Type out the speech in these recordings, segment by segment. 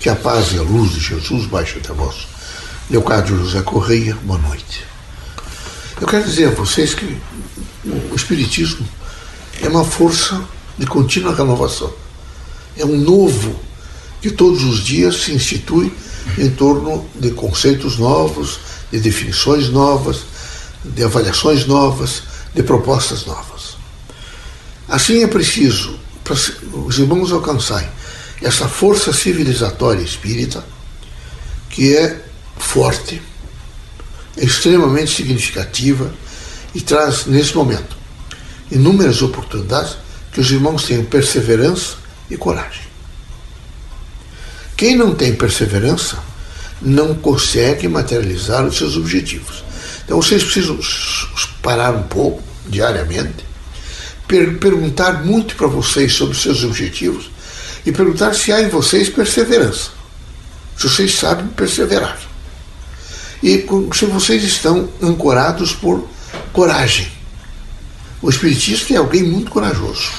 Que a paz e a luz de Jesus baixe até vós. Leocádio José Correia, boa noite. Eu quero dizer a vocês que o Espiritismo é uma força de contínua renovação. É um novo que todos os dias se institui em torno de conceitos novos, de definições novas, de avaliações novas, de propostas novas. Assim é preciso, para os irmãos alcançarem essa força civilizatória espírita, que é forte, extremamente significativa e traz, nesse momento, inúmeras oportunidades que os irmãos tenham perseverança e coragem. Quem não tem perseverança não consegue materializar os seus objetivos. Então vocês precisam parar um pouco, diariamente, per perguntar muito para vocês sobre os seus objetivos e perguntar se há em vocês perseverança. Se vocês sabem perseverar. E se vocês estão ancorados por coragem. O espiritista é alguém muito corajoso.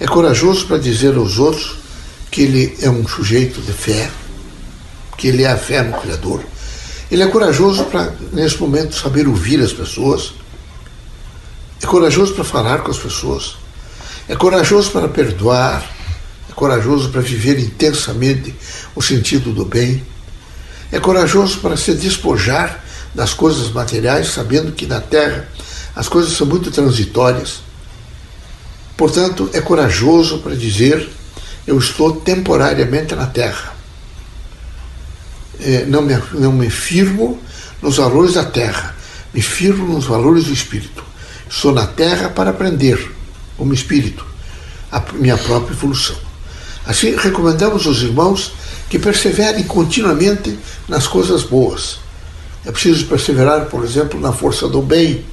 É corajoso para dizer aos outros que ele é um sujeito de fé, que ele é a fé no Criador. Ele é corajoso para, nesse momento, saber ouvir as pessoas. É corajoso para falar com as pessoas. É corajoso para perdoar. Corajoso para viver intensamente o sentido do bem. É corajoso para se despojar das coisas materiais, sabendo que na terra as coisas são muito transitórias. Portanto, é corajoso para dizer: eu estou temporariamente na terra. É, não, me, não me firmo nos valores da terra, me firmo nos valores do espírito. Estou na terra para aprender, como espírito, a minha própria evolução. Assim, recomendamos aos irmãos que perseverem continuamente nas coisas boas. É preciso perseverar, por exemplo, na força do bem,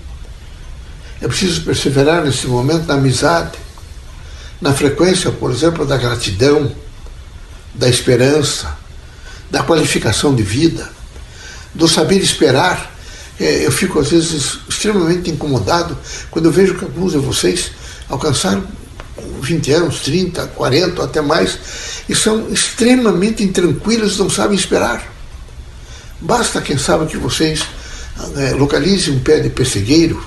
é preciso perseverar nesse momento na amizade, na frequência, por exemplo, da gratidão, da esperança, da qualificação de vida, do saber esperar. É, eu fico, às vezes, extremamente incomodado quando eu vejo que alguns de vocês alcançaram 20 anos, 30, 40, até mais, e são extremamente intranquilos, não sabem esperar. Basta, quem sabe, que vocês é, localizem um pé de pessegueiro,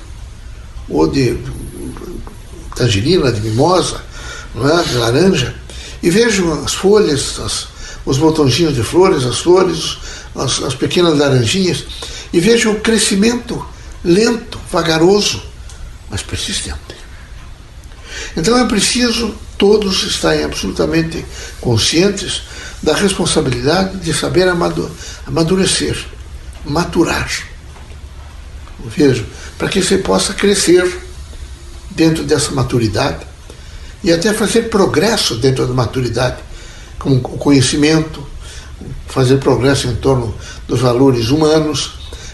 ou de tangerina, de mimosa, é? de laranja, e vejo as folhas, as, os botãozinhos de flores, as flores, as, as pequenas laranjinhas, e vejo o crescimento lento, vagaroso, mas persistente. Então é preciso todos estarem absolutamente conscientes da responsabilidade de saber amadurecer, maturar. Vejo, para que você possa crescer dentro dessa maturidade e até fazer progresso dentro da maturidade, com o conhecimento, fazer progresso em torno dos valores humanos,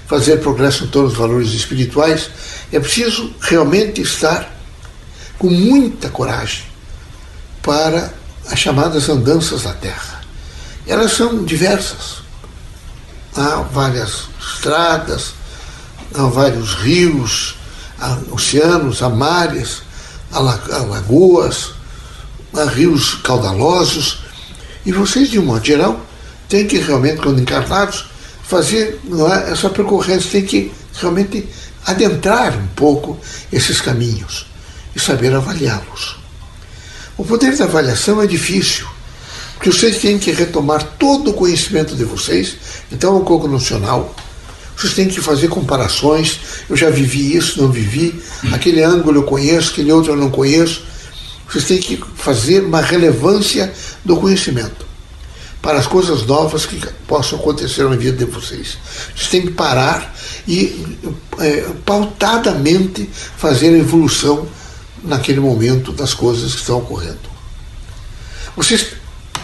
fazer progresso em torno dos valores espirituais. É preciso realmente estar com muita coragem para as chamadas andanças da Terra. Elas são diversas. Há várias estradas, há vários rios, há oceanos, há mares, há lagoas, há rios caudalosos. E vocês, de um modo geral, têm que realmente, quando encarnados, fazer é, essa percorrência, tem que realmente adentrar um pouco esses caminhos e saber avaliá-los. O poder da avaliação é difícil, porque vocês têm que retomar todo o conhecimento de vocês, então o cognocional, vocês têm que fazer comparações. Eu já vivi isso, não vivi. Aquele ângulo eu conheço, aquele outro eu não conheço. Vocês têm que fazer uma relevância do conhecimento para as coisas novas que possam acontecer na vida de vocês. Vocês têm que parar e é, pautadamente fazer a evolução naquele momento das coisas que estão ocorrendo. Vocês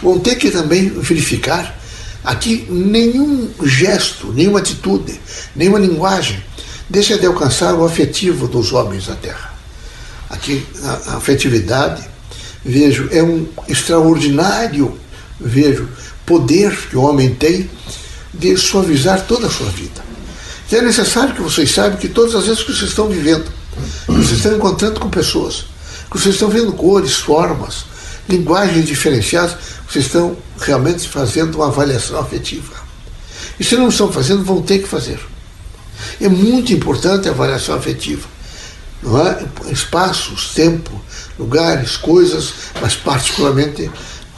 vão ter que também verificar Aqui nenhum gesto, nenhuma atitude, nenhuma linguagem deixa de alcançar o afetivo dos homens da terra. Aqui a afetividade, vejo, é um extraordinário, vejo, poder que o homem tem de suavizar toda a sua vida. Então é necessário que vocês saibam que todas as vezes que vocês estão vivendo, que vocês estão encontrando com pessoas, que vocês estão vendo cores, formas, linguagens diferenciadas, vocês estão realmente fazendo uma avaliação afetiva. E se não estão fazendo, vão ter que fazer. É muito importante a avaliação afetiva. Não é? Espaços, tempo, lugares, coisas, mas particularmente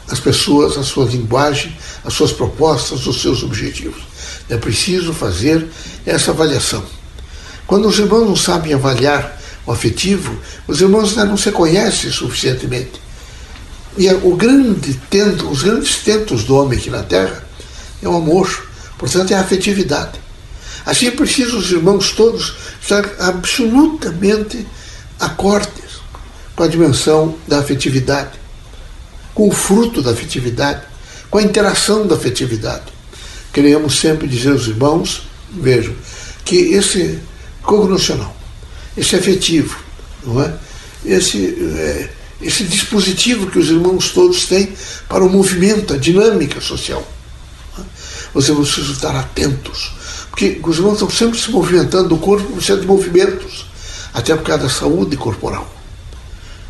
as pessoas, a sua linguagem, as suas propostas, os seus objetivos. É preciso fazer essa avaliação. Quando os irmãos não sabem avaliar o afetivo, os irmãos ainda não se conhecem suficientemente. E o grande tento, os grandes tentos do homem aqui na Terra é o amor, portanto é a afetividade. Assim é preciso os irmãos todos estar absolutamente acordes com a dimensão da afetividade, com o fruto da afetividade, com a interação da afetividade. Queremos sempre dizer aos irmãos, vejam, que esse cognoscional, esse afetivo, não é? esse, é, esse dispositivo que os irmãos todos têm para o movimento, a dinâmica social. É? Vocês estar atentos, porque os irmãos estão sempre se movimentando, o corpo precisa de movimentos, até por causa da saúde corporal,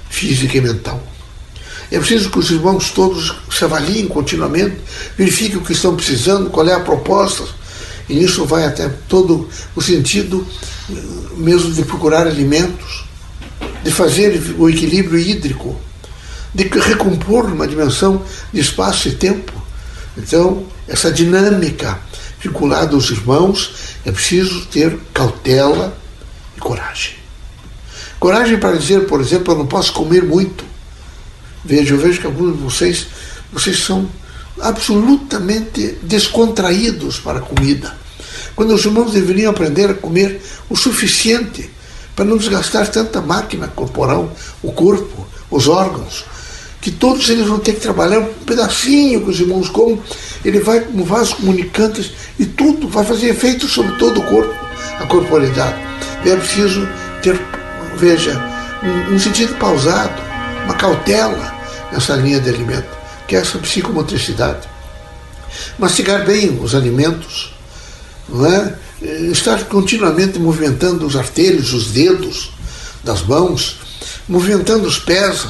física e mental. É preciso que os irmãos todos se avaliem continuamente, verifiquem o que estão precisando, qual é a proposta, e nisso vai até todo o sentido mesmo de procurar alimentos, de fazer o equilíbrio hídrico, de recompor uma dimensão de espaço e tempo. Então, essa dinâmica vinculada aos irmãos, é preciso ter cautela e coragem. Coragem para dizer, por exemplo, eu não posso comer muito. Veja, eu vejo que alguns de vocês, vocês são absolutamente descontraídos para a comida. Quando os irmãos deveriam aprender a comer o suficiente para não desgastar tanta máquina corporal, o corpo, os órgãos, que todos eles vão ter que trabalhar um pedacinho que os irmãos comem, ele vai como vasos comunicantes e tudo vai fazer efeito sobre todo o corpo, a corporeidade. É preciso ter, veja, um, um sentido pausado, uma cautela nessa linha de alimento, que é essa psicomotricidade mastigar bem os alimentos, não é? estar continuamente movimentando os artelhos, os dedos das mãos, movimentando os pés,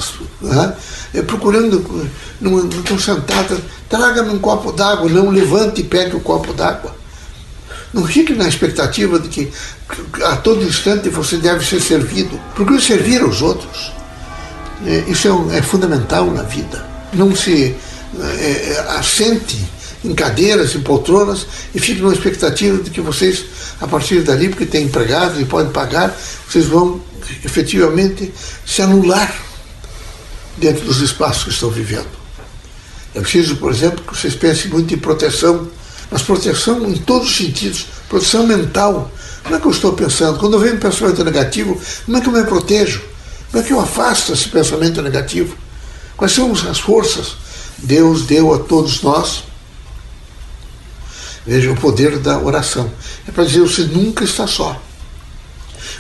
é? procurando, não estou sentada, traga-me um copo d'água, não levante e pegue o copo d'água. Não fique na expectativa de que a todo instante você deve ser servido. Procure servir aos outros. Isso é, é fundamental na vida. Não se é, assente em cadeiras, em poltronas, e fique numa expectativa de que vocês, a partir dali, porque tem empregados e podem pagar, vocês vão efetivamente se anular dentro dos espaços que estão vivendo. É preciso, por exemplo, que vocês pensem muito em proteção, mas proteção em todos os sentidos, proteção mental. Como é que eu estou pensando? Quando eu venho um pensamento negativo, como é que eu me protejo? Como é que eu afasto esse pensamento negativo? Quais são as forças? Deus deu a todos nós Veja o poder da oração. É para dizer, você nunca está só.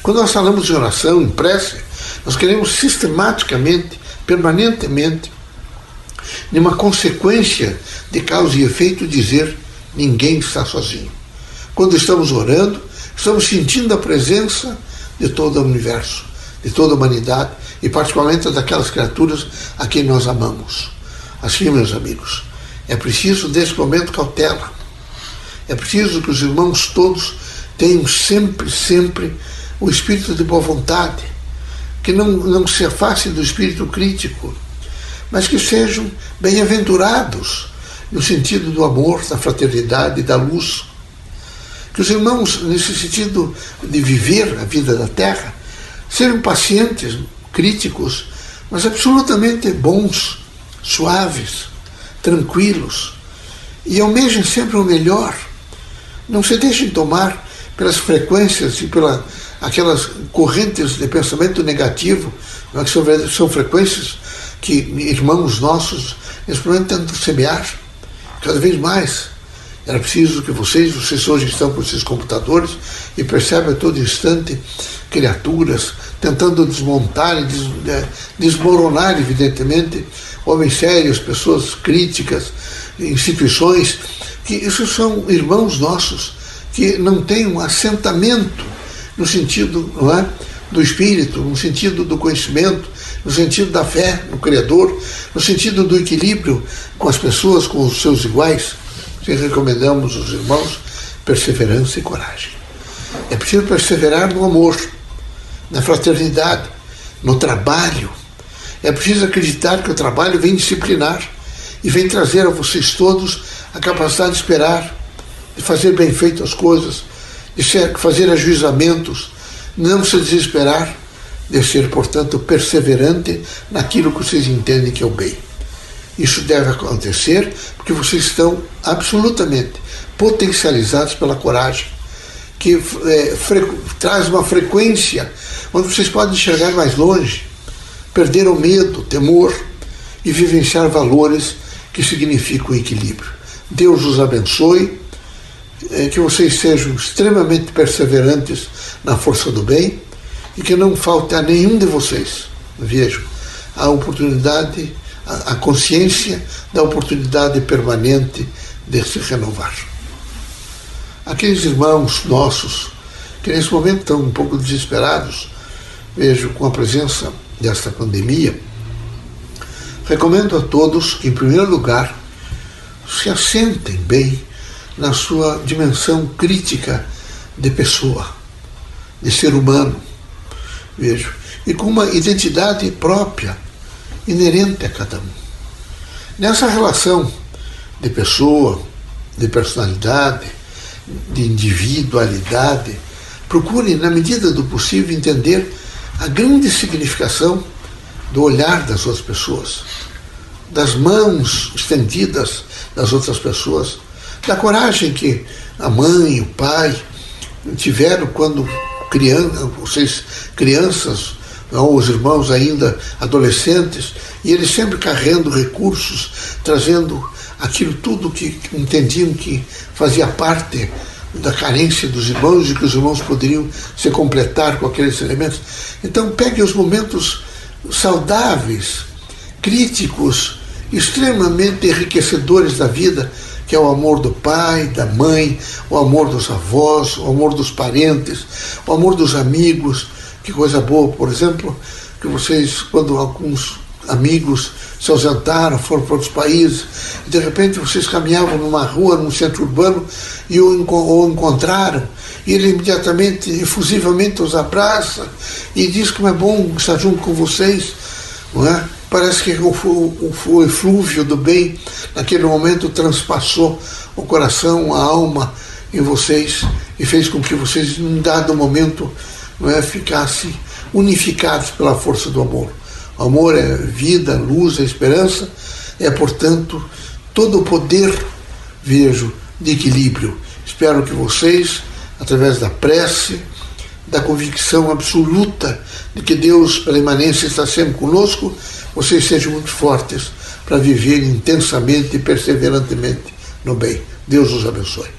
Quando nós falamos de oração, em prece, nós queremos sistematicamente, permanentemente, numa consequência de causa e efeito, dizer: ninguém está sozinho. Quando estamos orando, estamos sentindo a presença de todo o universo, de toda a humanidade e, particularmente, daquelas criaturas a quem nós amamos. Assim, meus amigos, é preciso, nesse momento, cautela é preciso que os irmãos todos tenham sempre, sempre o espírito de boa vontade, que não, não se afastem do espírito crítico, mas que sejam bem-aventurados no sentido do amor, da fraternidade, da luz. Que os irmãos, nesse sentido de viver a vida da terra, sejam pacientes, críticos, mas absolutamente bons, suaves, tranquilos, e almejem sempre o melhor não se deixem tomar pelas frequências e pelas aquelas correntes de pensamento negativo, é? que são, são frequências que irmãos nossos, tentam semear cada vez mais. Era preciso que vocês, vocês hoje estão com esses computadores e percebem a todo instante criaturas tentando desmontar e des, é, desmoronar, evidentemente, homens sérios, pessoas críticas, instituições que isso são irmãos nossos que não têm um assentamento no sentido não é, do espírito, no sentido do conhecimento, no sentido da fé no Criador, no sentido do equilíbrio com as pessoas, com os seus iguais. Se recomendamos aos irmãos perseverança e coragem. É preciso perseverar no amor, na fraternidade, no trabalho. É preciso acreditar que o trabalho vem disciplinar e vem trazer a vocês todos a capacidade de esperar, de fazer bem feito as coisas, de fazer ajuizamentos, não se desesperar, de ser, portanto, perseverante naquilo que vocês entendem que é o bem. Isso deve acontecer porque vocês estão absolutamente potencializados pela coragem, que é, traz uma frequência onde vocês podem enxergar mais longe, perder o medo, o temor e vivenciar valores que significam equilíbrio. Deus os abençoe, é, que vocês sejam extremamente perseverantes na força do bem e que não falte a nenhum de vocês, vejo, a oportunidade, a, consciência da oportunidade permanente de se renovar. Aqueles irmãos nossos que nesse momento estão um pouco desesperados, vejo com a presença desta pandemia, recomendo a todos que, em primeiro lugar, se assentem bem na sua dimensão crítica de pessoa, de ser humano, vejo, e com uma identidade própria, inerente a cada um. Nessa relação de pessoa, de personalidade, de individualidade, procure, na medida do possível, entender a grande significação do olhar das outras pessoas, das mãos estendidas das outras pessoas, da coragem que a mãe, o pai tiveram quando criança, vocês crianças, os irmãos ainda adolescentes, e eles sempre carregando recursos, trazendo aquilo tudo que entendiam que fazia parte da carência dos irmãos e que os irmãos poderiam se completar com aqueles elementos. Então, pegue os momentos saudáveis, críticos, extremamente enriquecedores da vida, que é o amor do pai, da mãe, o amor dos avós, o amor dos parentes, o amor dos amigos. Que coisa boa, por exemplo, que vocês, quando alguns amigos se ausentaram, foram para outros países, e de repente vocês caminhavam numa rua, num centro urbano, e o, o encontraram, e ele imediatamente, efusivamente os abraça e diz como é bom estar junto com vocês, não é? Parece que o, o, o eflúvio do bem, naquele momento, transpassou o coração, a alma em vocês e fez com que vocês, em dado momento, não é, ficassem unificados pela força do amor. O amor é vida, luz, é esperança, é, portanto, todo o poder, vejo, de equilíbrio. Espero que vocês, através da prece, da convicção absoluta de que Deus, pela imanência, está sempre conosco, vocês sejam muito fortes para viver intensamente e perseverantemente no bem. Deus os abençoe.